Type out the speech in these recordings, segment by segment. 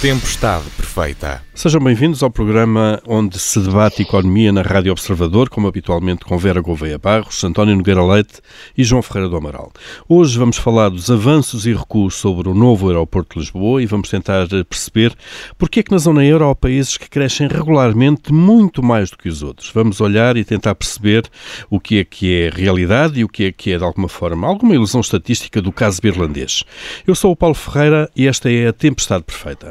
Tempestade Perfeita. Sejam bem-vindos ao programa onde se debate economia na Rádio Observador, como habitualmente com Vera Gouveia Barros, António Nogueira Leite e João Ferreira do Amaral. Hoje vamos falar dos avanços e recuos sobre o novo aeroporto de Lisboa e vamos tentar perceber porque é que na zona euro há países que crescem regularmente muito mais do que os outros. Vamos olhar e tentar perceber o que é que é realidade e o que é que é, de alguma forma, alguma ilusão estatística do caso irlandês. Eu sou o Paulo Ferreira e esta é a Tempestade Perfeita.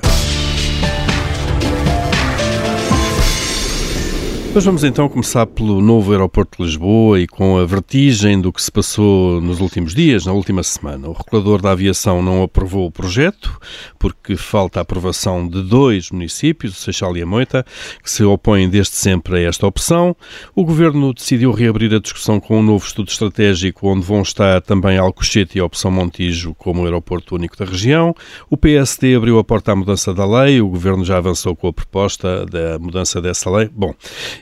Mas vamos então começar pelo novo aeroporto de Lisboa e com a vertigem do que se passou nos últimos dias, na última semana. O regulador da aviação não aprovou o projeto, porque falta a aprovação de dois municípios, o Seixal e a Moita, que se opõem desde sempre a esta opção. O governo decidiu reabrir a discussão com um novo estudo estratégico, onde vão estar também Alcochete e a opção Montijo como aeroporto único da região. O PSD abriu a porta à mudança da lei, o governo já avançou com a proposta da mudança dessa lei. Bom,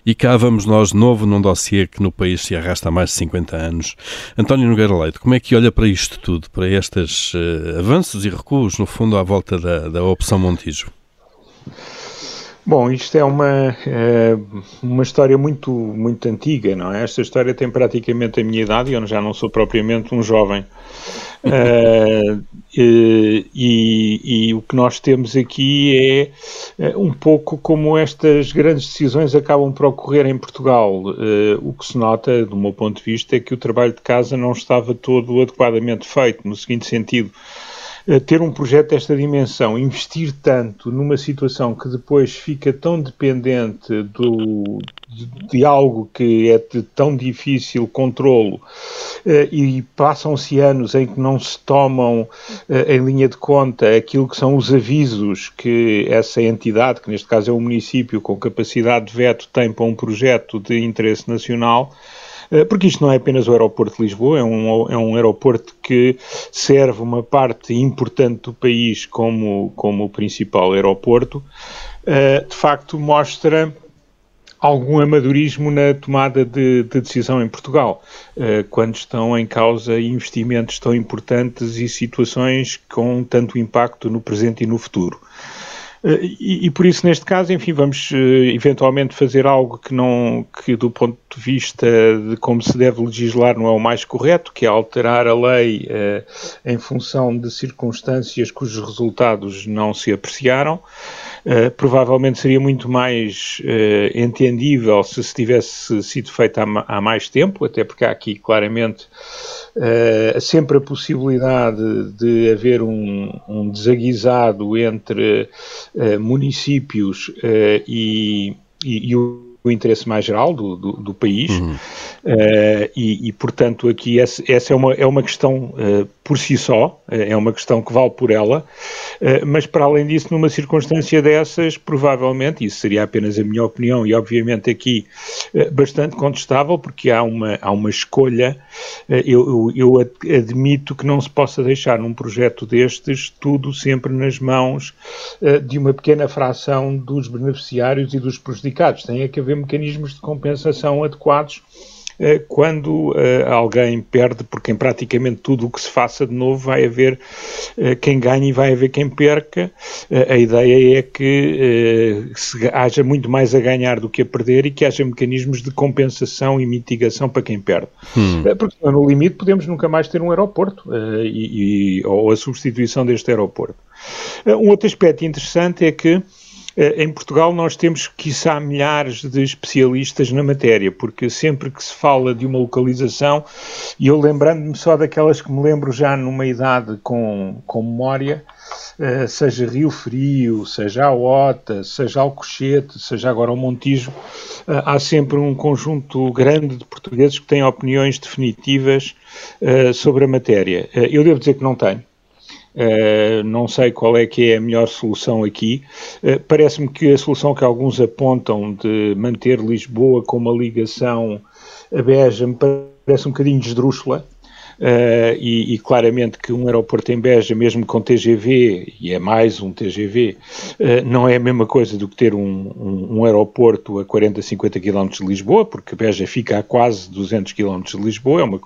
e cá vamos nós de novo num dossiê que no país se arrasta há mais de 50 anos. António Nogueira Leite, como é que olha para isto tudo, para estes uh, avanços e recuos, no fundo, à volta da, da opção Montijo? Bom, isto é uma, é uma história muito, muito antiga, não é? Esta história tem praticamente a minha idade e eu já não sou propriamente um jovem. Uh, e, e, o que nós temos aqui é eh, um pouco como estas grandes decisões acabam por ocorrer em Portugal. Uh, o que se nota, do meu ponto de vista, é que o trabalho de casa não estava todo adequadamente feito, no seguinte sentido ter um projeto desta dimensão, investir tanto numa situação que depois fica tão dependente do, de, de algo que é de tão difícil controlo eh, e passam-se anos em que não se tomam eh, em linha de conta aquilo que são os avisos que essa entidade, que neste caso é o município com capacidade de veto, tem para um projeto de interesse nacional, porque isto não é apenas o aeroporto de Lisboa, é um, é um aeroporto que serve uma parte importante do país como, como principal aeroporto, eh, de facto mostra algum amadorismo na tomada de, de decisão em Portugal, eh, quando estão em causa investimentos tão importantes e situações com tanto impacto no presente e no futuro. Eh, e, por isso, neste caso, enfim, vamos uh, eventualmente fazer algo que não, que do ponto de vista de como se deve legislar não é o mais correto, que é alterar a lei uh, em função de circunstâncias cujos resultados não se apreciaram. Uh, provavelmente seria muito mais entendível se se tivesse sido feito há, há, mais tempo, até porque há aqui claramente Uh, sempre a possibilidade de haver um, um desaguisado entre uh, municípios uh, e, e, e o o interesse mais geral do, do, do país uhum. uh, e, e, portanto, aqui essa, essa, é, uma, é uma questão uh, por si só, uh, é uma questão que vale por ela, mas para além disso, numa circunstância dessas, provavelmente, isso seria apenas a minha opinião e obviamente aqui bastante contestável, porque há uma, há uma escolha, eu, eu, admito que não se possa deixar num projeto destes tudo sempre nas mãos de uma pequena fração dos beneficiários e dos prejudicados, tem que haver mecanismos de compensação adequados eh, quando uh, alguém perde, porque em praticamente tudo o que se faça de novo vai haver uh, quem ganhe e vai haver quem perca. A ideia é que haja muito mais a ganhar do que a perder e que haja mecanismos de compensação e mitigação para quem perde. Hum. porque no limite podemos nunca mais ter um aeroporto e, e, ou a substituição deste aeroporto. um outro aspecto interessante é que eh, em Portugal nós temos, quiçá, milhares de especialistas na matéria, porque sempre que se fala de uma localização, e eu lembrando-me só daquelas que me lembro já numa idade com, com memória, eh, seja Rio Frio, seja a Ota, seja Alcochete, seja agora o Montijo, eh, há sempre um conjunto grande de portugueses que têm opiniões definitivas sobre a matéria. eu devo dizer que não tenho. Uh, não sei qual é que é a melhor solução aqui. Uh, Parece-me que a solução que alguns apontam de manter Lisboa com uma ligação a Beja me parece um bocadinho esdrúxula. Uh, e, e, claramente que um aeroporto em Beja, mesmo com TGV, e é mais um TGV, uh, não é a mesma coisa do que ter um, um, um, aeroporto a 40, 50 km de Lisboa, porque Beja fica a quase 200 km de Lisboa, é uma,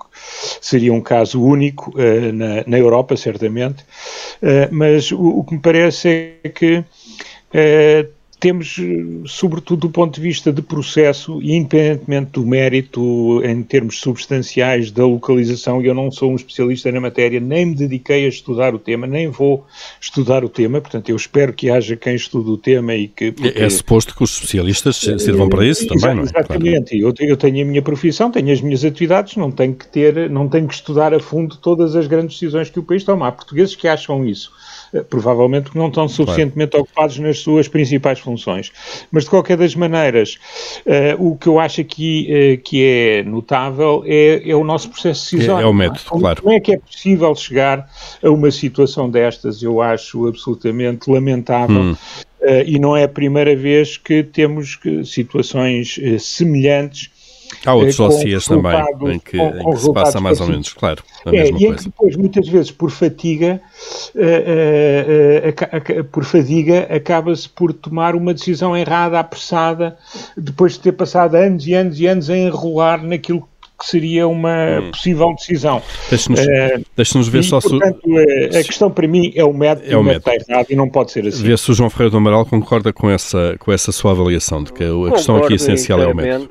seria um caso único uh, na, na, Europa, certamente, mas o, o, que me parece é que temos, sobretudo do ponto de vista de processo, e independentemente do mérito em termos substanciais da localização, eu não sou um especialista na matéria, nem me dediquei a estudar o tema, nem vou estudar o tema, portanto, eu espero que haja quem estude o tema e que. Porque... É, é suposto que os especialistas sirvam para isso também, não é? Exatamente, claro. eu, eu tenho a minha profissão, tenho as minhas atividades, não tenho que ter, não tenho que estudar a fundo todas as grandes decisões que o país toma. Há portugueses que acham isso provavelmente não estão suficientemente claro. ocupados nas suas principais funções. Mas, de qualquer das maneiras, uh, o que eu acho aqui uh, que é notável é, é, o nosso processo decisório. É, é o método, como, claro. Como é que é possível chegar a uma situação destas? Eu acho absolutamente lamentável. Hum. Uh, e não é a primeira vez que temos que, situações semelhantes Há outros dossiês também em que, com, em que se passa mais ou menos, claro, a é, mesma e coisa. E depois, muitas vezes, por fadiga, uh, uh, uh, por fadiga, acaba-se por tomar uma decisão errada, apressada, depois de ter passado anos e anos e anos a enrolar naquilo que seria uma hum. possível decisão. Deixe-nos uh, ver e, só portanto, se... a questão para mim é o método, é o método está errado e não pode ser assim. Vê se o João Ferreira do Amaral concorda com essa, com essa sua avaliação, de que a Concordo questão aqui essencial é o método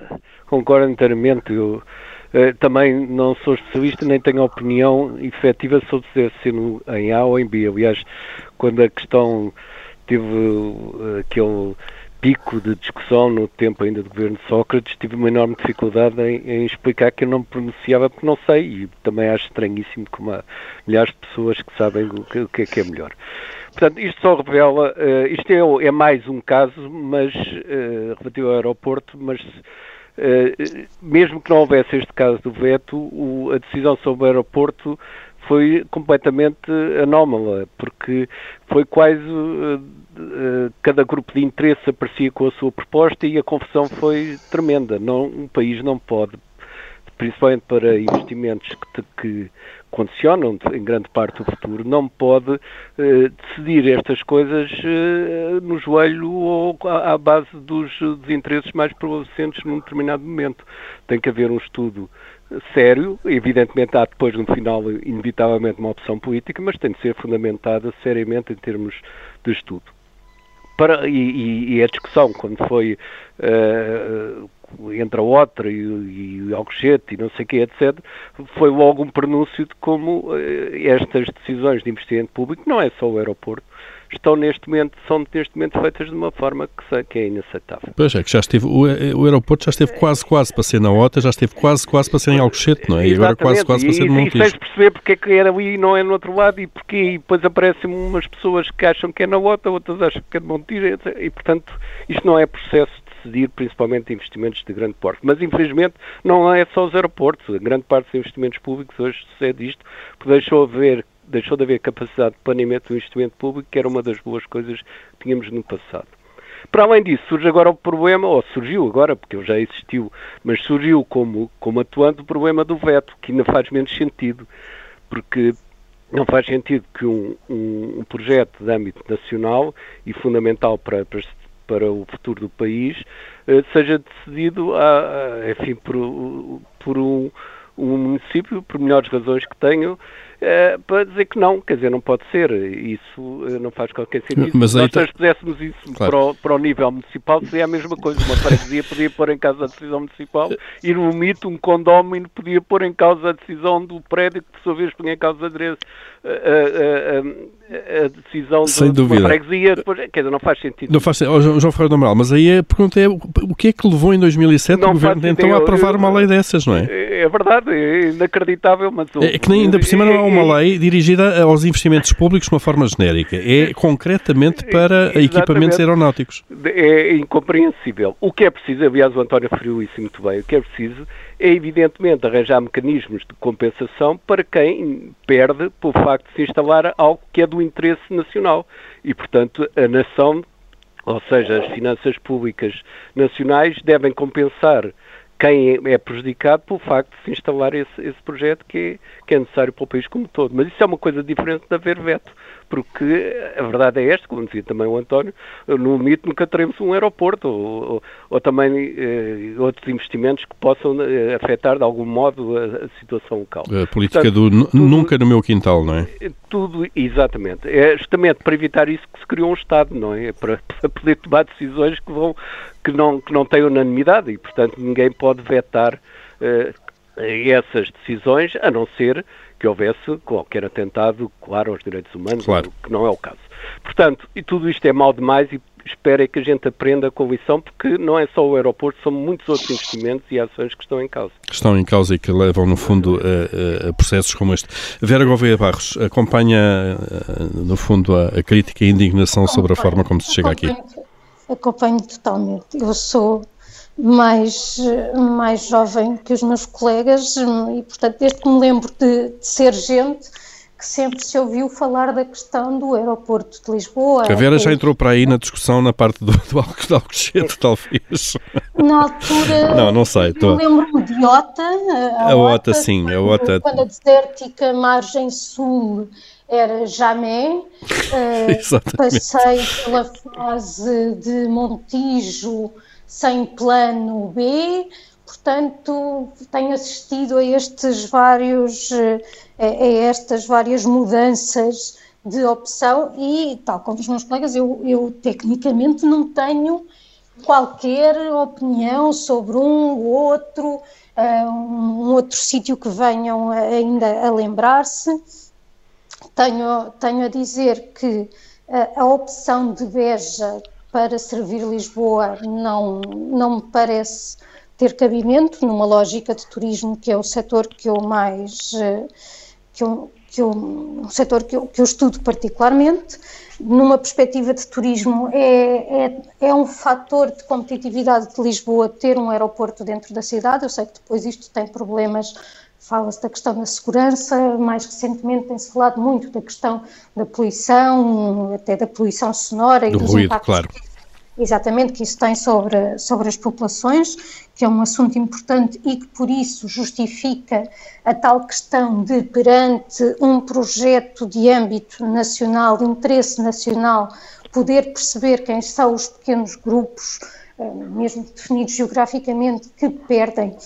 concordo inteiramente. Eu eh, também não sou especialista nem tenho opinião efetiva sobre se ser em A ou em B. Aliás, quando a questão teve uh, aquele pico de discussão no tempo ainda do governo de Sócrates, tive uma enorme dificuldade em, em, explicar que eu não me pronunciava porque não sei e também acho estranhíssimo como há milhares de pessoas que sabem o que, o que é que é melhor. Portanto, isto só revela, uh, isto é, é, mais um caso, mas uh, relativo ao aeroporto, mas eh, mesmo que não houvesse este caso do veto, o, a decisão sobre o aeroporto foi completamente anómala, porque foi quase uh, uh, cada grupo de interesse aparecia com a sua proposta e a confusão foi tremenda. Não, um país não pode, principalmente para investimentos que, que condicionam em grande parte o futuro, não pode eh, decidir estas coisas eh, no joelho ou à, à base dos desinteresses mais prevalecentes num determinado momento. Tem que haver um estudo sério, evidentemente há depois no final inevitavelmente uma opção política, mas tem de ser fundamentada seriamente em termos de estudo. Para, e, e, a discussão, quando foi uh, entre a outra e, e Alcochete e não sei o que, etc., foi logo um pronúncio de como uh, estas decisões de investimento público, não é só o aeroporto, estão neste momento, são neste momento feitas de uma forma que, que é inaceitável. Pois é, que já esteve, o, o aeroporto já esteve quase, quase para ser na OTA, já esteve quase, quase para ser em Alcochete, não é? E agora quase, quase para ser no Montijo. E sem perceber porque é que era ali e não é no outro lado e porque e depois aparecem umas pessoas que acham que é na OTA, outras acham que é de Montijo, e portanto isto não é processo decidir principalmente investimentos de grande porte. Mas, infelizmente, não é só os aeroportos. A grande parte dos investimentos públicos hoje sucede isto, porque deixou, haver, deixou de haver capacidade de planeamento do investimento público, que era uma das boas coisas que tínhamos no passado. Para além disso, surge agora o problema, ou surgiu agora, porque ele já existiu, mas surgiu como, como atuante o problema do veto, que ainda faz menos sentido, porque não faz sentido que um, um, um projeto de âmbito nacional e fundamental para, para para o futuro do país eh, seja decidido a, a, enfim, por, por um, um município, por melhores razões que tenham, é, para dizer que não, quer dizer, não pode ser. Isso eh, não faz qualquer sentido. Mas Se nós tá... fizéssemos isso claro. para, o, para, o, nível municipal, seria a mesma coisa. Uma freguesia podia pôr em causa a decisão municipal e no limite um condómino podia pôr em causa a decisão do prédio, que por sua vez punha em causa a, a, a, a decisão Sem de uma freguesia. Depois, quer dizer, não faz sentido. Não faz sentido. Oh, João Ferreira do Amaral, mas aí a pergunta é o que é que levou em 2007 não o Governo então a aprovar uma lei dessas, não é? É, é verdade, é inacreditável, mas... É que nem ainda por cima não há uma lei dirigida aos investimentos públicos de uma forma genérica. É concretamente para Exatamente. equipamentos aeronáuticos. É incompreensível. O que é preciso, aliás, o António referiu isso muito bem, o que é preciso é, evidentemente, arranjar mecanismos de compensação para quem perde por facto de se instalar algo que é do interesse nacional. E, portanto, a nação, ou seja, as finanças públicas nacionais, devem compensar quem é prejudicado pelo facto de se instalar esse, esse projeto que é, que é, necessário para o país como todo. Mas isso é uma coisa diferente de haver veto, porque a verdade é esta, como dizia também o António, no limite nunca teremos um aeroporto ou, ou, ou também eh, outros investimentos que possam eh, afetar de algum modo a, a situação local. A política Portanto, do tudo, nunca no meu quintal, não é? Tudo, exatamente. É justamente para evitar isso que se criou um Estado, não é? Para, para poder tomar decisões que, vão, que, não, que não têm unanimidade e, portanto, ninguém pode vetar eh, essas decisões, a não ser que houvesse qualquer atentado, claro, aos direitos humanos, claro. que não é o caso. Portanto, e tudo isto é mal demais e espero é que a gente aprenda com lição, porque não é só o aeroporto, são muitos outros investimentos e ações que estão em causa. Que estão em causa e que levam, no fundo, a, a processos como este. Vera Gouveia Barros acompanha, no fundo, a, a crítica e a indignação sobre a forma como se chega aqui. Acompanho totalmente. Eu sou mais, mais jovem que os meus colegas e, portanto, desde que me lembro de, de, ser gente que sempre se ouviu falar da questão do aeroporto de Lisboa. A Vera já entrou para aí na discussão na parte do, do Alcochete, talvez. Na altura... Não, não sei. Tô... Lembro-me de Ota. A, a Ota, sim. Quando, a Ota... quando a desértica margem sul era Jamé, uh, passei pela fase de Montijo, sem plano B, portanto tenho assistido a estes vários a, estas várias mudanças de opção e tal como os meus colegas eu, eu tecnicamente não tenho qualquer opinião sobre um ou outro uh, um outro sítio que venham ainda a lembrar-se. Tenho, tenho a dizer que a opção de Beja para servir Lisboa não, não me parece ter cabimento numa lógica de turismo que é o setor que eu mais eh, que eu, que eu, um setor que eu, que eu estudo particularmente. Numa perspectiva de turismo é, é, é um fator de competitividade de Lisboa ter um aeroporto dentro da cidade, eu sei que depois isto tem problemas fala-se da questão da segurança, mais recentemente tem-se falado muito da questão da poluição, até da poluição sonora Do e dos ruído, impactos claro. exatamente que isso tem sobre, sobre as populações, que é um assunto importante e que por isso justifica a tal questão de perante um projeto de âmbito nacional, de interesse nacional, poder perceber quem são os pequenos grupos, eh, mesmo definidos geograficamente, que perdem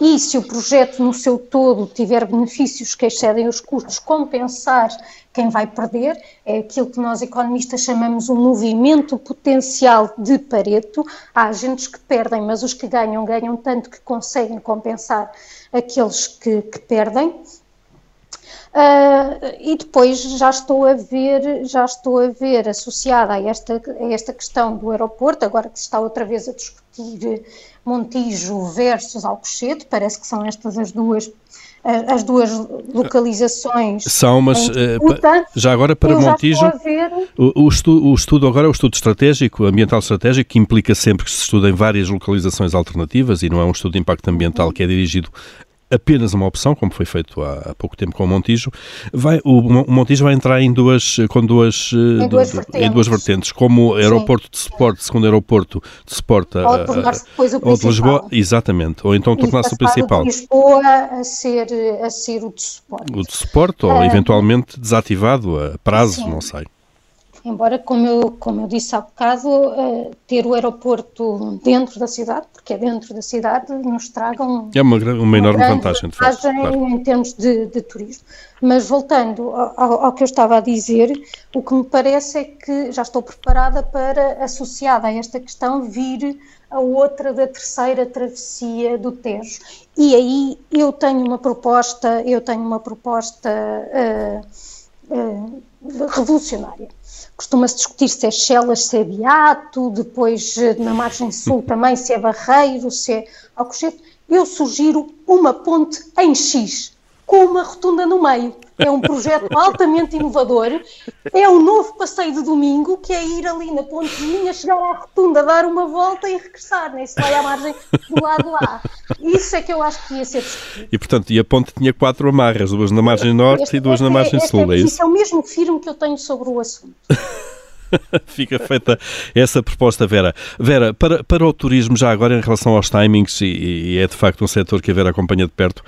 e se o projeto no seu todo tiver benefícios que excedem os custos, compensar quem vai perder, é aquilo que nós economistas chamamos um movimento potencial de Pareto. Há agentes que perdem, mas os que ganham, ganham tanto que conseguem compensar aqueles que, que perdem. Uh, e depois já estou a ver, já estou a ver associada a esta, a esta questão do aeroporto, agora que se está outra vez a discutir Montijo versus Alcochete, parece que são estas as duas as duas localizações. São, mas uh, já agora para Montijo, o, o, estudo, o, estudo, agora é o estudo estratégico, ambiental estratégico, que implica sempre que se estuda em várias localizações alternativas e não é um estudo de impacto ambiental que é dirigido apenas uma opção, como foi feito há, há pouco tempo com o Montijo, vai, o, o, Montijo vai entrar em duas, com duas, em duas, vertentes. Em duas vertentes, como aeroporto Sim. de suporte, segundo aeroporto de suporte a, ou tornar-se depois o principal. de Lisboa, exatamente, ou então tornar-se o principal. De Lisboa a ser, a ser o de suporte. O de suporte, ou eventualmente desativado a prazo, Sim. não sei. Embora, como eu, como eu disse há bocado, uh, ter o aeroporto dentro da cidade, porque é dentro da cidade, nos traga um, é uma, uma, uma enorme vantagem, de facto, claro. em termos de, de, turismo. Mas voltando ao, ao, que eu estava a dizer, o que me parece é que já estou preparada para, associada a esta questão, vir a outra da terceira travessia do Tejo. E aí eu tenho uma proposta, eu tenho uma proposta uh, uh, revolucionária Costuma-se discutir se é Chelas, se é Beato, depois eh, na margem sul também se é Barreiro, se é Alcochete. Eu sugiro uma ponte em X, com uma rotunda no meio. É um projeto altamente inovador. É um novo passeio de domingo, que é ir ali na pontezinha, chegar à rotunda, dar uma volta e regressar. Nem né? se vai à margem do lado lá. Isso é que eu acho que ia ser discutido. E, portanto, e a ponte tinha quatro amarras, duas na margem norte este, e duas na margem é, sul, é, é isso? é o mesmo firme que eu tenho sobre o assunto. Fica feita essa proposta, Vera. Vera, para, para o turismo, já agora em relação aos timings, e, e é de facto um setor que a Vera acompanha de perto,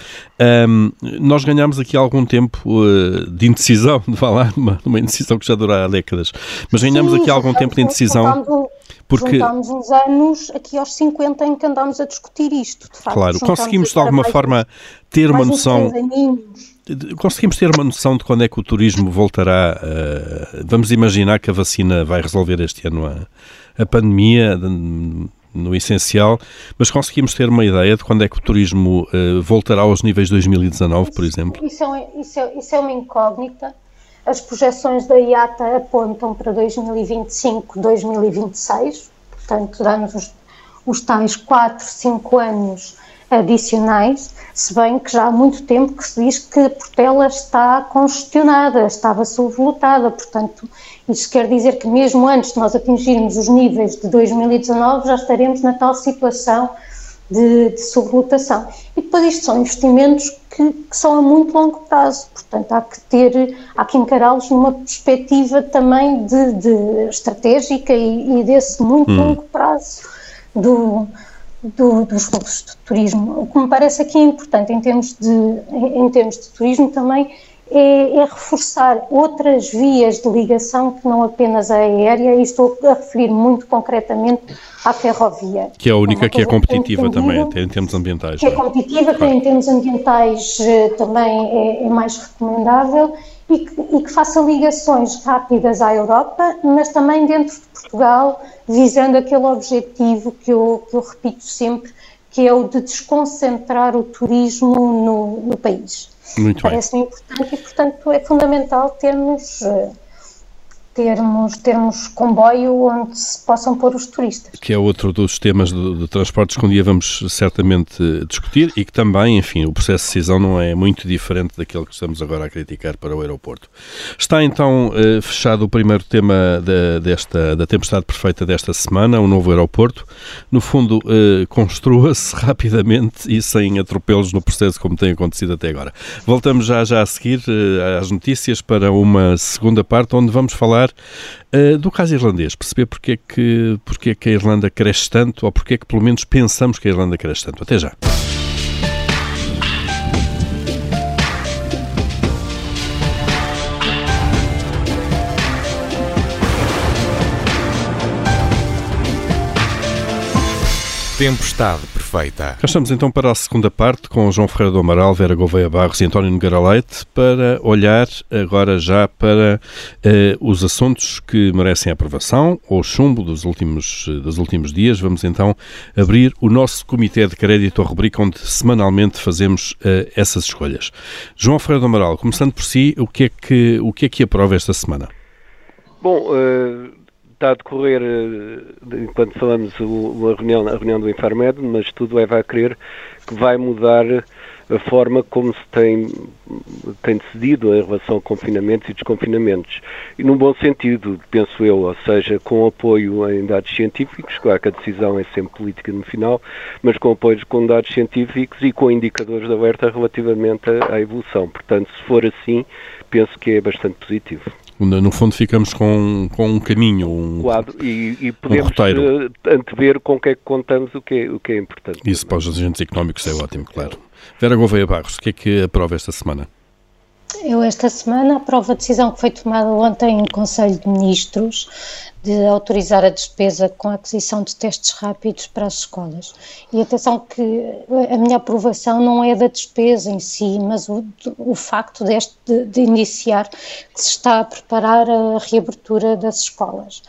um, nós ganhámos aqui algum tempo uh, de indecisão, de falar, uma, uma indecisão que já dura há décadas, mas ganhamos Sim, aqui algum tempo de indecisão. Porque... Juntámos uns anos aqui aos 50 em que andámos a discutir isto, de facto. Claro, conseguimos de alguma forma ter uma noção conseguimos ter uma noção de quando é que o turismo voltará? Uh, vamos imaginar que a vacina vai resolver este ano a, a pandemia, de, no essencial, mas conseguimos ter uma ideia de quando é que o turismo uh, voltará aos níveis de 2019, isso, por exemplo? Isso é, isso, é, isso é uma incógnita. As projeções da IATA apontam para 2025, 2026, portanto, dá-nos os, os tais 4, 5 anos adicionais, se bem que já há muito tempo que se diz que Portela está congestionada, estava sublotada, portanto, isso quer dizer que mesmo antes de nós atingirmos os níveis de 2019 já estaremos na tal situação de, de. E depois isto são investimentos que, que, são a muito longo prazo, portanto há que ter, há que encará-los numa perspectiva também de, de estratégica e, e, desse muito hum. longo prazo do, do, dos fluxos de turismo. O que me parece aqui importante em termos de, em termos de turismo também é, é, reforçar outras vias de ligação que não apenas a aérea, e estou a referir muito concretamente à ferrovia. Que é a única é que é competitiva também, até em termos ambientais. Que é, é competitiva, claro. que em termos ambientais eh, também é, é mais recomendável e que, e que, faça ligações rápidas à Europa, mas também dentro de Portugal, visando aquele objetivo que eu, que eu repito sempre, que é o de desconcentrar o turismo no, no país. Muito Parece-me importante e, portanto, é fundamental termos eh, termos, termos comboio onde se possam pôr os turistas. Que é outro dos temas de, de, transportes que um dia vamos certamente discutir e que também, enfim, o processo de decisão não é muito diferente daquele que estamos agora a criticar para o aeroporto. Está então eh, fechado o primeiro tema da, desta, da tempestade perfeita desta semana, o novo aeroporto. No fundo, eh, construa-se rapidamente e sem atropelos no processo como tem acontecido até agora. Voltamos já, já a seguir eh, às notícias para uma segunda parte onde vamos falar falar uh, do caso irlandês, perceber porque é, que, porque é que a Irlanda cresce tanto, ou porque é que pelo menos pensamos que a Irlanda cresce tanto. Até já. Tempestade perfeita. Já estamos então para a segunda parte com João Ferreira do Amaral, Vera Gouveia Barros e António Nogueira Leite para olhar agora já para uh, os assuntos que merecem aprovação ou chumbo dos últimos, dos últimos dias. Vamos então abrir o nosso Comitê de Crédito, a rubrica onde semanalmente fazemos uh, essas escolhas. João Ferreira do Amaral, começando por si, o que é que, o que, é que aprova esta semana? Bom, uh está a decorrer, eh, enquanto falamos, a reunião, a reunião do Infarmed, mas tudo leva a crer que vai mudar a forma como se tem, tem decidido em relação a confinamentos e desconfinamentos. E num bom sentido, penso eu, ou seja, com apoio em dados científicos, claro que a decisão é sempre política no final, mas com apoio com dados científicos e com indicadores de alerta relativamente à, à evolução. Portanto, se for assim, penso que é bastante positivo. No fundo, ficamos com, com um caminho, um, e, e podemos um eh, antever com o que é que contamos, o que é, o que é importante. Isso para os agentes económicos é ótimo, claro. Vera Gouveia Barros, o que é que aprova esta semana? Eu, esta semana, aprovo a decisão que foi tomada ontem no Conselho de Ministros de autorizar a despesa com a aquisição de testes rápidos para as escolas. E atenção que a minha aprovação não é da despesa em si, mas o, o facto deste, de, de iniciar que se está a preparar a reabertura das escolas.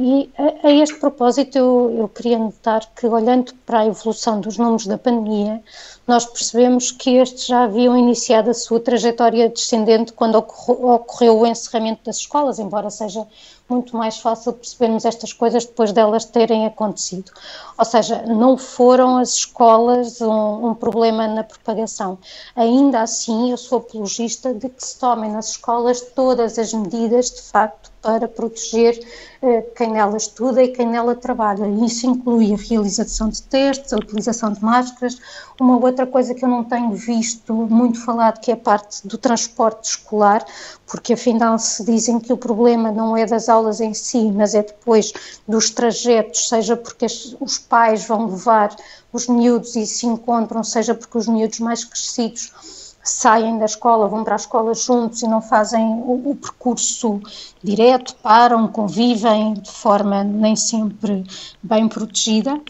E a, a este propósito eu, eu queria notar que, olhando para a evolução dos números da pandemia, nós percebemos que estes já haviam iniciado a sua trajetória descendente quando ocorreu, ocorreu o encerramento das escolas, embora seja muito mais fácil percebermos estas coisas depois delas terem acontecido. Ou seja, não foram as escolas um, um, problema na propagação. Ainda assim, eu sou apologista de que se tomem nas escolas todas as medidas, de facto, para proteger uh, quem nela estuda e quem nela trabalha. Isso inclui a realização de testes, a utilização de máscaras. Uma outra coisa que eu não tenho visto muito falado, que é a parte do transporte escolar, porque afinal se dizem que o problema não é das aulas em si, mas é depois dos trajetos, seja porque os pais vão levar os miúdos e se encontram, seja porque os miúdos mais crescidos saem da escola, vão para a escola juntos e não fazem o, o, percurso direto, param, convivem de forma nem sempre bem protegida.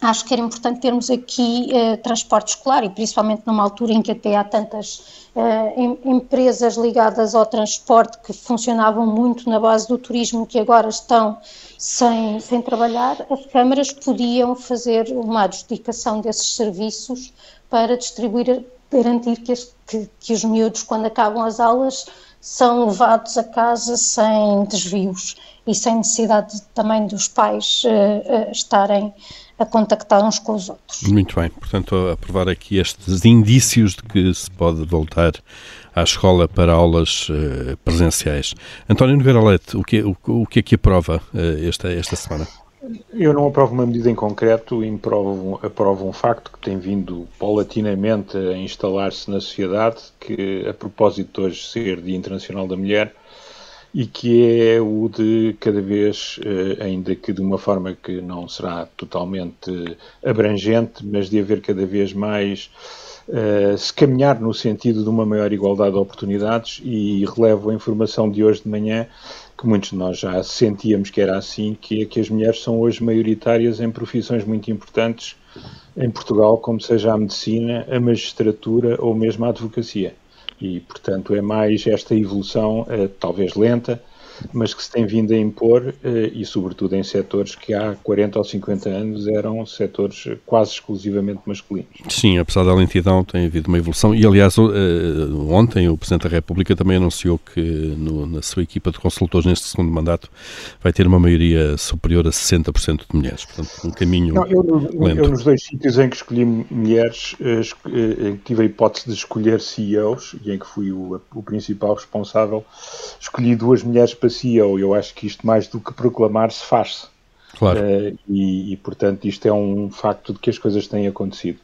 Acho que era importante termos aqui eh, transporte escolar e principalmente numa altura em que até há tantas eh, em, empresas ligadas ao transporte que funcionavam muito na base do turismo que agora estão sem, sem trabalhar, as câmaras podiam fazer uma adjudicação desses serviços para distribuir garantir que, que, que os miúdos, quando acabam as aulas, são levados a casa sem desvios e sem necessidade também dos pais uh, uh, estarem a contactar uns com os outros. Muito bem, portanto, a provar aqui estes indícios de que se pode voltar à escola para aulas uh, presenciais. António Nogueira Leite, o que, o, o que é que aprova esta, esta semana? Eu não aprovo uma medida em concreto aprovo, aprovo um facto que tem vindo paulatinamente a instalar-se na sociedade, que a propósito de hoje ser Dia Internacional da Mulher, e que é o de cada vez, eh, ainda que de uma forma que não será totalmente abrangente, mas de haver cada vez mais Uh, se caminhar no sentido de uma maior igualdade de oportunidades e relevo a informação de hoje de manhã que muitos de nós já sentíamos que era assim, que é que as mulheres são hoje maioritárias em profissões muito importantes em Portugal, como seja a medicina, a magistratura ou mesmo a advocacia. E, portanto, é mais esta evolução, eh, talvez lenta, mas que se tem vindo a impor eh, e, sobretudo, em setores que há 40 ou 50 anos eram setores quase exclusivamente masculinos. Sim, apesar da lentidão, tem havido uma evolução. E, aliás, eh, ontem o Presidente da República também anunciou que no, na sua equipa de consultores neste segundo mandato vai ter uma maioria superior a 60% de mulheres. Portanto, um caminho Não, eu, lento. Eu, nos dois sítios em que escolhi mulheres, eh, tive a hipótese de escolher CEOs e em que fui o, o principal responsável, escolhi duas mulheres para CEO. Eu acho que isto, mais do que proclamar-se, faz-se. Claro. Uh, e, e, portanto, isto é um facto de que as coisas têm acontecido.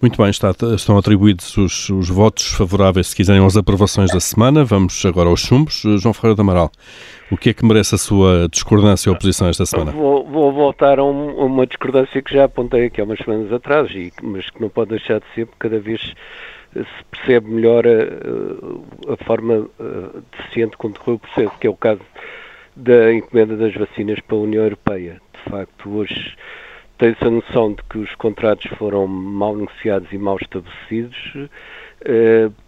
Muito bem, está, estão atribuídos os, os, votos favoráveis, se quiserem, às aprovações da semana. Vamos agora aos chumbos. João Ferreira do Amaral, o que é que merece a sua discordância ou oposição esta semana? Vou, vou voltar a um, uma discordância que já apontei aqui há umas semanas atrás, e, mas que não pode deixar de ser, porque cada vez se percebe melhor a, a forma deficiente como decorreu o processo, que é o caso da encomenda das vacinas para a União Europeia. De facto, hoje tem-se a noção de que os contratos foram mal negociados e mal estabelecidos.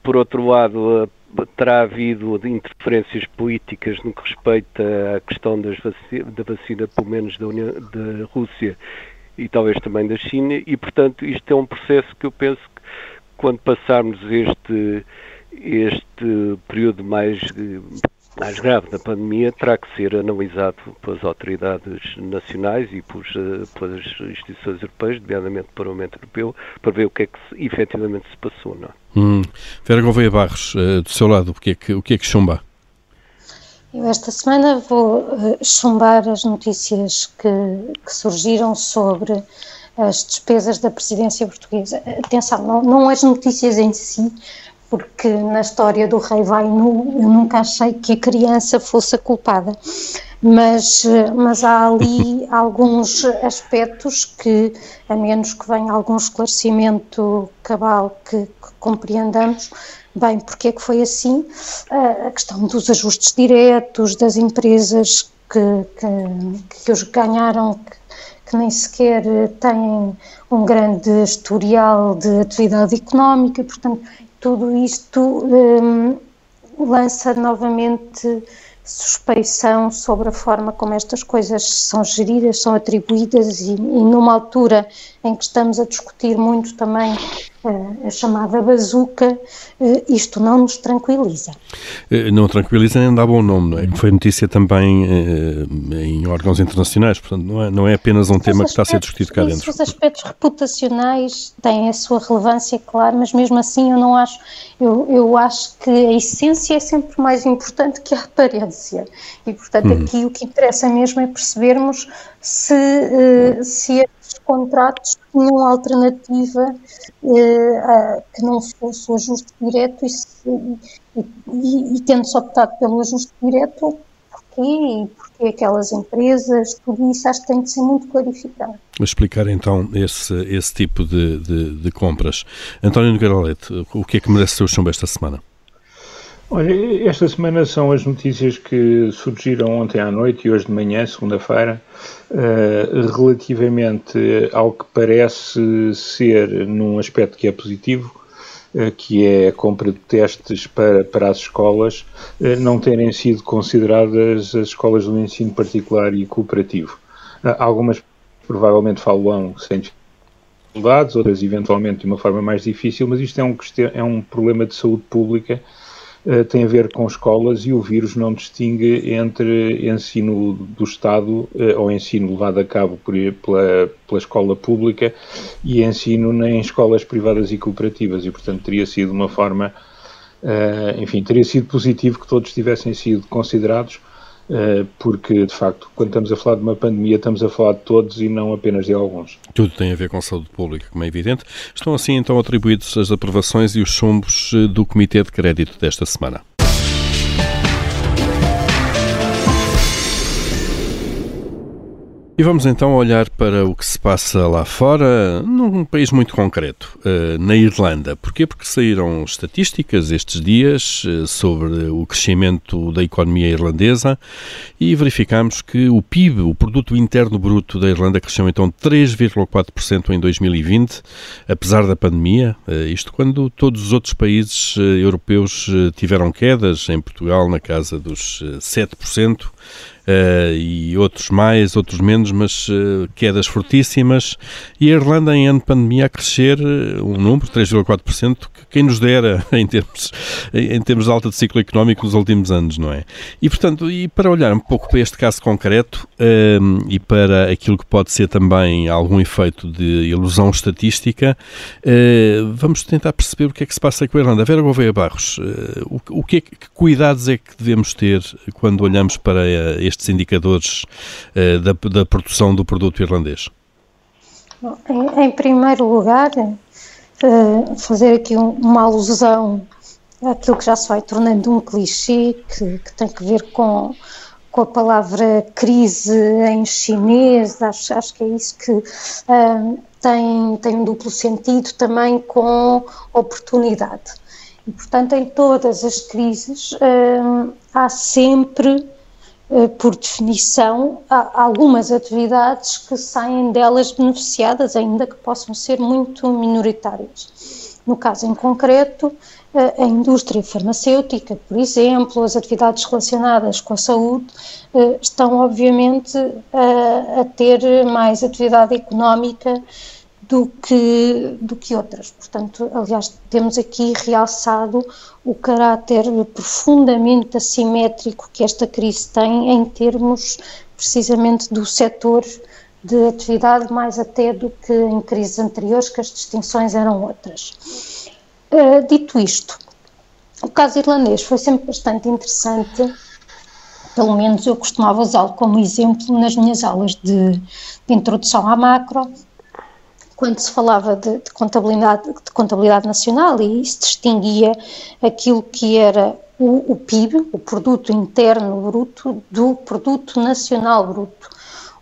Por outro lado, terá havido interferências políticas no que respeita à questão da vacina, pelo menos da, União, da Rússia e talvez também da China, e portanto isto é um processo que eu penso quando passarmos este, este período mais, mais grave da pandemia, terá que ser analisado pelas autoridades nacionais e pelos, pelas instituições europeias, nomeadamente pelo Parlamento Europeu, para ver o que é que se, efetivamente se passou. Não é? hum. Vera Gouveia Barros, eh, do seu lado, o que é que, o que, é que chumba? Eu esta semana vou uh, chumbar as notícias que, que surgiram sobre as despesas da presidência portuguesa. Atenção, não, não as notícias em si, porque na história do rei vai nu, eu nunca achei que a criança fosse a culpada, mas, mas há ali alguns aspectos que, a menos que venha algum esclarecimento cabal que, que compreendamos, bem, porque é que foi assim, a questão dos ajustes diretos, das empresas que, que, que os ganharam, que nem sequer eh, têm um grande historial de atividade económica, portanto, tudo isto um, lança novamente suspeição sobre a forma como estas coisas são geridas, são atribuídas e, e, numa altura em que estamos a discutir muito também a chamada bazuca, eh, isto não nos tranquiliza. Eh, não tranquiliza nem dá bom nome, não é? Foi notícia também eh, em órgãos internacionais, portanto não é, não é apenas um tema que está a ser discutido cá dentro. Os aspectos reputacionais têm a sua relevância, claro, mas mesmo assim eu não acho, eu, eu acho que a essência é sempre mais importante que a aparência e portanto hum. aqui o que interessa mesmo é percebermos se, se contratos tinham alternativa eh, a, que não fosse o ajuste direto e, se, e, e, e tendo-se optado pelo ajuste direto, porquê e porquê aquelas empresas, tudo isso acho que tem de ser muito clarificado. Explicar então esse, esse tipo de, de, de compras. António Nogueira o que é que merece ser o chumbo esta semana? Olha, esta semana são as notícias que surgiram ontem à noite e hoje de manhã, segunda-feira, uh, relativamente ao que parece ser num aspecto que é positivo, uh, que é a compra de testes para, para as escolas, uh, não terem sido consideradas as escolas do ensino particular e cooperativo. algumas provavelmente falam sem dificuldades, outras eventualmente de uma forma mais difícil, mas isto é um, é um problema de saúde pública eh, tem a ver com escolas e o vírus não distingue entre ensino do Estado uh, ou ensino levado a cabo por, pela, pela escola pública e ensino em escolas privadas e cooperativas. E, portanto, teria sido uma forma, uh, enfim, teria sido positivo que todos tivessem sido considerados eh, porque de facto, quando estamos a falar de uma pandemia, estamos a falar de todos e não apenas de alguns. Tudo tem a ver com saúde pública, como é evidente. Estão assim então atribuídos as aprovações e os chumbos eh, do Comitê de Crédito desta semana. E vamos então olhar para o que se passa lá fora, num país muito concreto, eh, na Irlanda. Porquê? Porque saíram estatísticas estes dias eh, sobre o crescimento da economia irlandesa e verificamos que o PIB, o Produto Interno Bruto da Irlanda, cresceu então 3,4% em 2020, apesar da pandemia. Eh, isto quando todos os outros países europeus tiveram quedas, em Portugal na casa dos 7%. Uh, e outros mais, outros menos, mas uh, quedas fortíssimas. E a Irlanda, em ano de pandemia, a crescer uh, um número, 3,4%, que quem nos dera em termos, em termos de alta de ciclo económico nos últimos anos, não é? E, portanto, e para olhar um pouco para este caso concreto e para aquilo que pode ser também algum efeito de ilusão estatística, vamos tentar perceber o que é que se passa com a Irlanda. Vera Gouveia Barros, o, o que, é, que cuidados é que devemos ter quando olhamos para este estes indicadores uh, da, da, produção do produto irlandês? em, em, primeiro lugar, uh, fazer aqui um, uma alusão àquilo que já se vai tornando um clichê, que, que tem que ver com, com a palavra crise em chinês, acho, acho que é isso que uh, tem, tem um duplo sentido também com oportunidade. E, portanto, em todas as crises uh, há sempre por definição, há algumas atividades que saem delas beneficiadas, ainda que possam ser muito minoritárias. No caso em concreto, eh, a indústria farmacêutica, por exemplo, as atividades relacionadas com a saúde, eh, estão obviamente a ter mais atividade económica do que, do que outras. Portanto, aliás, temos aqui realçado o caráter profundamente assimétrico que esta crise tem em termos precisamente do setor de atividade, mais até do que em crises anteriores, que as distinções eram outras. Uh, dito isto, o caso irlandês foi sempre bastante interessante, pelo menos eu costumava usá-lo como exemplo nas minhas aulas de, de introdução à macro, quando se falava de, de, contabilidade, de contabilidade nacional e se distinguia aquilo que era o, o, PIB, o Produto Interno Bruto, do Produto Nacional Bruto.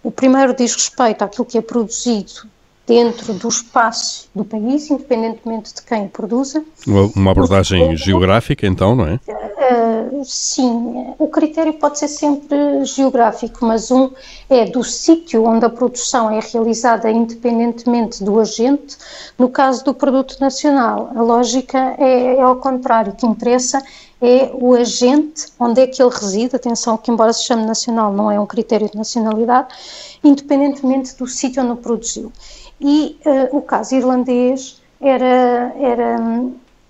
O primeiro diz respeito àquilo que é produzido dentro do espaço do país, independentemente de quem produza. Uma abordagem geográfica, então, não é? Uh, sim, o critério pode ser sempre geográfico, mas um é do sítio onde a produção é realizada, independentemente do agente. No caso do produto nacional, a lógica é, é ao contrário, o que interessa é o agente, onde é que ele reside, atenção que embora se chame nacional, não é um critério de nacionalidade, independentemente do sítio onde o produziu. E uh, o caso irlandês era, era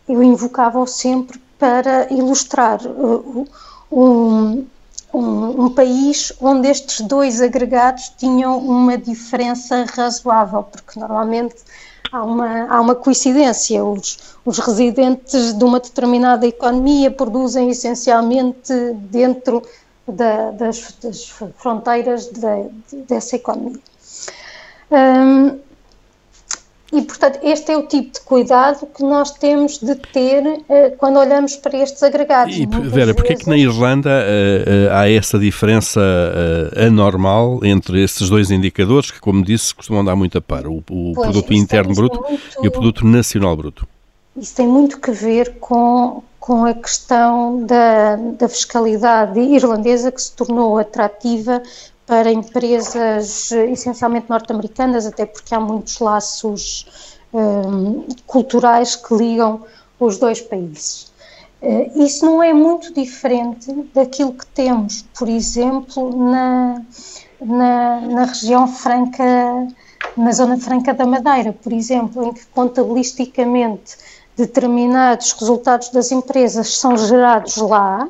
eu invocava-o sempre para ilustrar uh, um, um, um, país onde estes dois agregados tinham uma diferença razoável, porque normalmente há uma, há uma coincidência. Os, os residentes de uma determinada economia produzem essencialmente dentro da, das, das, fronteiras de, dessa economia. Um, e, portanto, este é o tipo de cuidado que nós temos de ter uh, quando olhamos para estes agregados. E, Vera, vezes... porquê é que na Irlanda uh, uh, há essa diferença anormal entre esses dois indicadores que, como disse, costumam dar muito a par, o, o pois, produto interno bruto muito... e o produto nacional bruto? Isso tem muito que ver com, com a questão da, da fiscalidade irlandesa que se tornou atrativa para empresas essencialmente norte-americanas, até porque há muitos laços um, culturais que ligam os dois países. Uh, isso não é muito diferente daquilo que temos, por exemplo, na, na, na região franca, na zona franca da Madeira, por exemplo, em que contabilisticamente determinados resultados das empresas são gerados lá,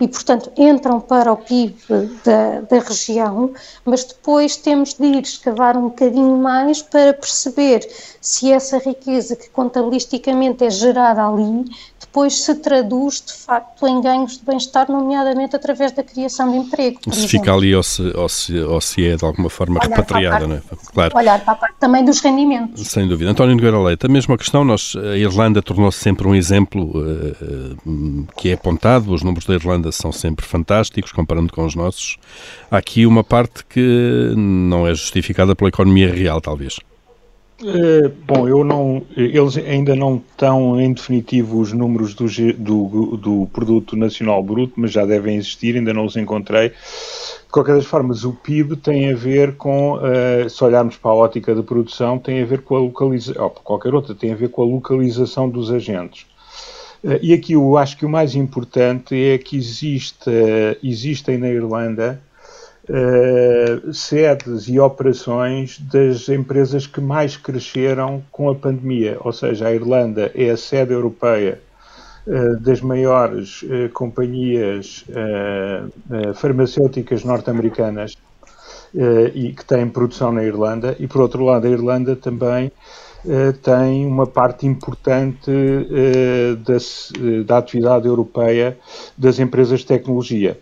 e, portanto, entram para o PIB da, da região, mas depois temos de ir escavar um bocadinho mais para perceber se essa riqueza que contabilisticamente é gerada ali depois se traduz de facto em ganhos de bem-estar, nomeadamente através da criação de emprego. Se exemplo. fica ali ou se, ou, se, ou se é de alguma forma olhar repatriada, não é? Claro. Olhar para a parte também dos rendimentos. Sem dúvida. António Nogueira Leite, a mesma questão, nós, a Irlanda tornou-se sempre um exemplo uh, uh, que é apontado, os números da Irlanda são sempre fantásticos, comparando com os nossos. Há aqui uma parte que não é justificada pela economia real, talvez. Uh, bom, eu não, eles ainda não estão em definitivo os números do, do, do, produto nacional bruto, mas já devem existir, ainda não os encontrei. De qualquer das formas, o PIB tem a ver com, uh, se olharmos para a ótica de produção, tem a ver com a localização, qualquer outra, tem a ver com a localização dos agentes. Uh, e aqui eu acho que o mais importante é que existe, existem na Irlanda uh, sedes e operações das empresas que mais cresceram com a pandemia. Ou seja, a Irlanda é a sede europeia das maiores companhias farmacêuticas norte-americanas e que têm produção na Irlanda. E, por outro lado, a Irlanda também tem uma parte importante da, da atividade europeia das empresas de tecnologia.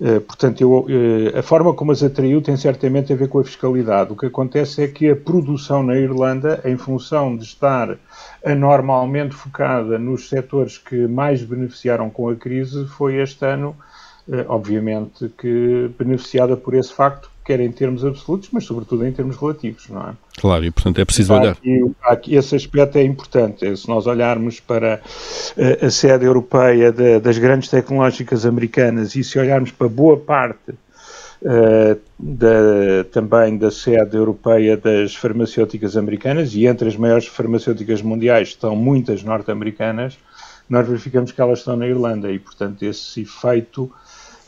Eh, portanto, eu, eh, a forma como as atraiu tem certamente a ver com a fiscalidade. O que acontece é que a produção na Irlanda, em função de estar anormalmente focada nos setores que mais beneficiaram com a crise, foi este ano, eh, obviamente, que beneficiada por esse facto, quer em termos absolutos, mas sobretudo em termos relativos, não é? Claro, e portanto é preciso olhar. Aqui, aqui, esse aspecto é importante. Se nós olharmos para a, a sede europeia de, das grandes tecnológicas americanas e se olharmos para boa parte uh, da, também da sede europeia das farmacêuticas americanas, e entre as maiores farmacêuticas mundiais estão muitas norte-americanas, nós verificamos que elas estão na Irlanda e, portanto, esse efeito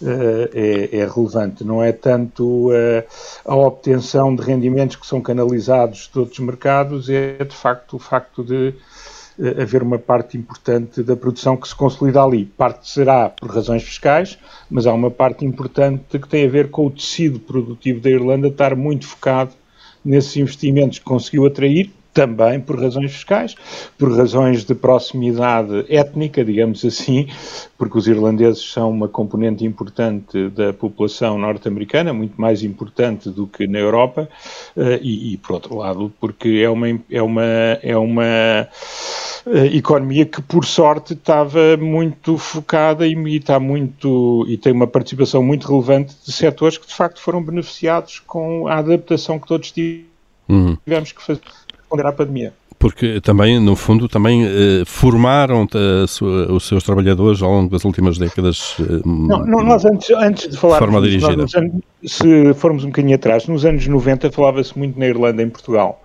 é, é, relevante. Não é tanto uh, a obtenção de rendimentos que são canalizados de outros mercados, é de facto o facto de uh, haver uma parte importante da produção que se consolida ali. Parte será por razões fiscais, mas há uma parte importante que tem a ver com o tecido produtivo da Irlanda estar muito focado nesses investimentos que conseguiu atrair também por razões fiscais, por razões de proximidade étnica, digamos assim, porque os irlandeses são uma componente importante da população norte-americana, muito mais importante do que na Europa, eh, e, e, por outro lado, porque é uma, é uma, é uma eh, economia que, por sorte, estava muito focada e, e está muito e tem uma participação muito relevante de setores que de facto foram beneficiados com a adaptação que todos uhum. tivemos uhum. que fazer responder à pandemia. Porque também, no fundo, também eh, formaram sua, os seus trabalhadores ao longo das últimas décadas. Eh, não, não, nós antes, antes de falar forma disso, dirigida. Nós, anos, se formos um bocadinho atrás, nos anos 90 falava-se muito na Irlanda, em Portugal.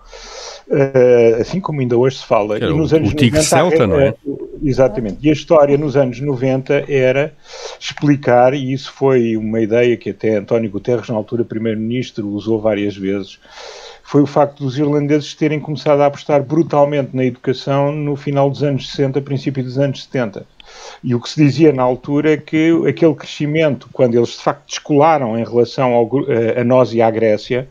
Uh, assim como ainda hoje se fala. e nos o, anos o 90, Celta, não é? Exatamente. E a história nos anos 90 era explicar, e isso foi uma ideia que até António Guterres, na altura primeiro-ministro, usou várias vezes, foi o facto dos irlandeses terem começado a apostar brutalmente na educação no final dos anos 60, princípio dos anos 70. E o que se dizia na altura é que aquele crescimento, quando eles de facto descolaram em relação ao, a nós e à Grécia,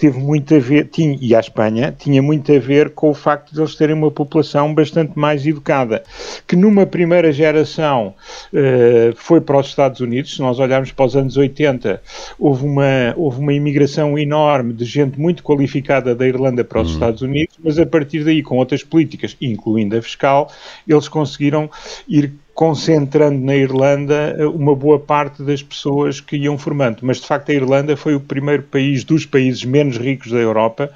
teve muito a ver, tinha, e à Espanha, tinha muito a ver com o facto de eles terem uma população bastante mais educada, que numa primeira geração uh, foi para os Estados Unidos, se nós olharmos para os anos 80, houve uma, houve uma imigração enorme de gente muito qualificada da Irlanda para os uhum. Estados Unidos, mas a partir daí, com outras políticas, incluindo a fiscal, eles conseguiram ir concentrando na Irlanda eh, uma boa parte das pessoas que iam formando. Mas de facto a Irlanda foi o primeiro país dos países menos ricos da Europa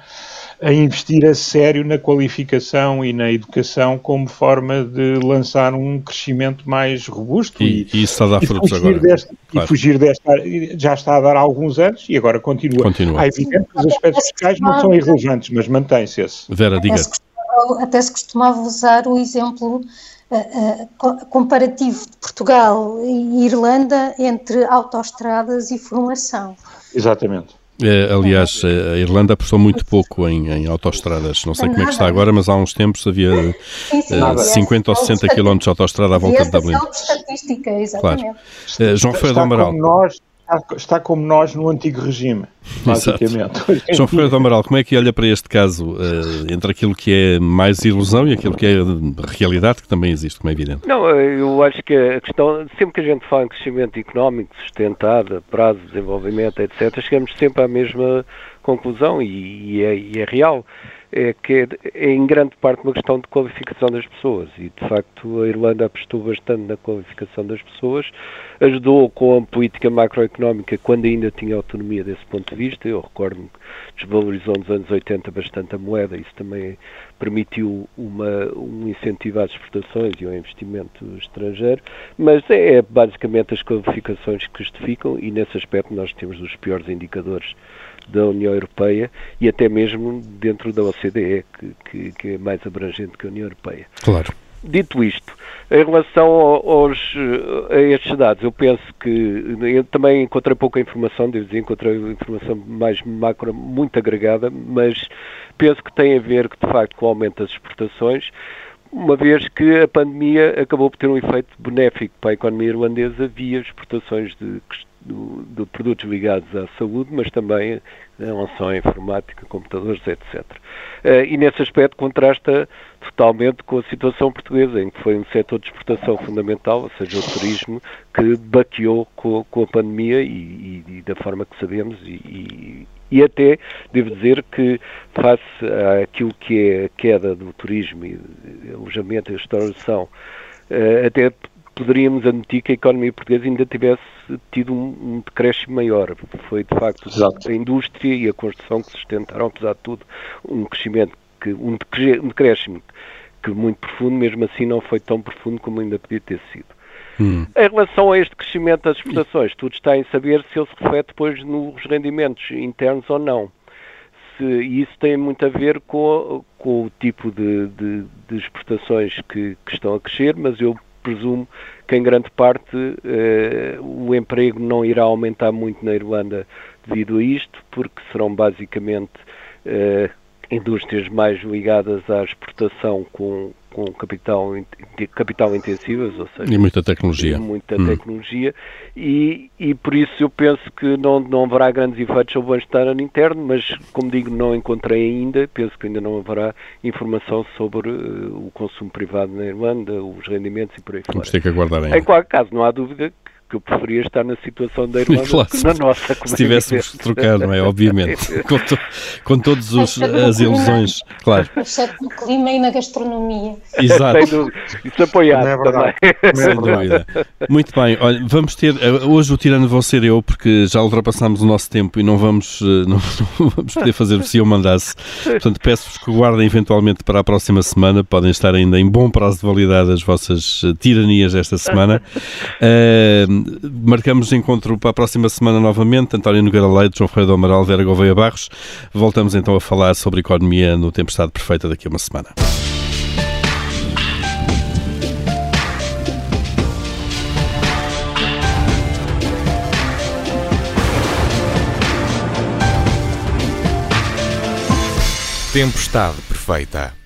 a investir a sério na qualificação e na educação como forma de lançar um crescimento mais robusto. E, e, isso está a dar frutos agora. Desta, claro. E fugir desta, já está a dar há alguns anos e agora continua. continua. Há evidente que os aspectos fiscais não são irrelevantes, mas mantém-se esse. Vera, diga. Até se costumava usar o exemplo comparativo de Portugal e Irlanda entre autoestradas e formação. Exatamente. É, aliás, a Irlanda apostou muito pouco em, em autoestradas. Não sei como é que está agora, mas há uns tempos havia sim, sim, uh, 50 ou 60 km de autoestrada à volta de Dublin. estatística, exatamente. Claro. Uh, João Ferreira Amaral. Nós, está como nós no antigo regime, basicamente. João Ferreira do Amaral, como é que olha para este caso, uh, entre aquilo que é mais ilusão e aquilo que é realidade, que também existe, como é evidente? Não, eh, eu acho que a questão, sempre que a gente fala em crescimento económico, sustentado, prazo, desenvolvimento, etc., chegamos sempre à mesma conclusão e, e, é, e é real é que é, é, em grande parte uma questão de qualificação das pessoas. E de facto a Irlanda apostou bastante na qualificação das pessoas, ajudou com a política macroeconómica quando ainda tinha autonomia desse ponto de vista, eu recordo-me que desvalorizou nos anos 80 bastante a moeda, isso também permitiu uma, um incentivo às exportações e ao investimento estrangeiro, mas é, é basicamente as qualificações que justificam e nesse aspecto nós temos os piores indicadores da União Europeia e até mesmo dentro da OCDE, que, que, que é mais abrangente que a União Europeia. Claro. Dito isto, em relação aos, a estes dados, eu penso que eu também encontrei pouca informação, devo dizer, encontrei informação mais macro, muito agregada, mas penso que tem a ver, de facto, com o aumento das exportações, uma vez que a pandemia acabou por ter um efeito benéfico para a economia irlandesa via exportações de de produtos ligados à saúde, mas também em relação à informática, computadores, etc. Eh, e nesse aspecto contrasta totalmente com a situação portuguesa, em que foi um setor de exportação fundamental, ou seja, o turismo, que baqueou com, com a pandemia e, e, e, da forma que sabemos e, e até, devo dizer que, face àquilo que é a queda do turismo e alojamento e restauração, eh, até poderíamos admitir que a economia portuguesa ainda tivesse tido um, um decréscimo maior. Foi, de facto, Exato. a indústria e a construção que sustentaram, apesar de tudo, um crescimento, que, um decréscimo que muito profundo, mesmo assim não foi tão profundo como ainda podia ter sido. Hum. Em relação a este crescimento das exportações, tudo está em saber se ele se reflete depois nos rendimentos internos ou não. Se, e isso tem muito a ver com, com o tipo de, de, de exportações que, que, estão a crescer, mas eu presumo que em grande parte eh, o emprego não irá aumentar muito na Irlanda devido a isto, porque serão basicamente eh, indústrias mais ligadas à exportação com, com capital, capital intensivas, ou seja, e muita tecnologia. Muita hum. tecnologia, e, e por isso eu penso que não, não haverá grandes efeitos sobre o bem-estar interno, mas como digo, não encontrei ainda, penso que ainda não haverá informação sobre uh, o consumo privado na Irlanda, os rendimentos e por aí fora. Vamos ter que aguardar ainda. Em qualquer caso, não há dúvida que eu preferia estar na situação da Irlanda claro, que na nossa. Se tivéssemos de trocar, não é? Obviamente. com, to, com todas as ilusões, claro. Exceto no clima e na gastronomia. Exato. Isso apoiado é também. Sem dúvida. Muito bem. Olha, vamos ter. Eh, hoje o tirano vou ser eu, porque já ultrapassámos o nosso tempo e não vamos, eh, não, não vamos poder fazer se eu mandasse. Portanto, peço-vos que guardem eventualmente para a próxima semana. Podem estar ainda em bom prazo de validade as vossas eh, tiranias esta semana. Uh, marcamos encontro para a próxima semana novamente. António Nogueira Leite, João Ferreira do Amaral, Vera Gouveia Barros. Voltamos então a falar sobre economia no Tempestade Perfeita daqui a uma semana. Tempestade perfeita.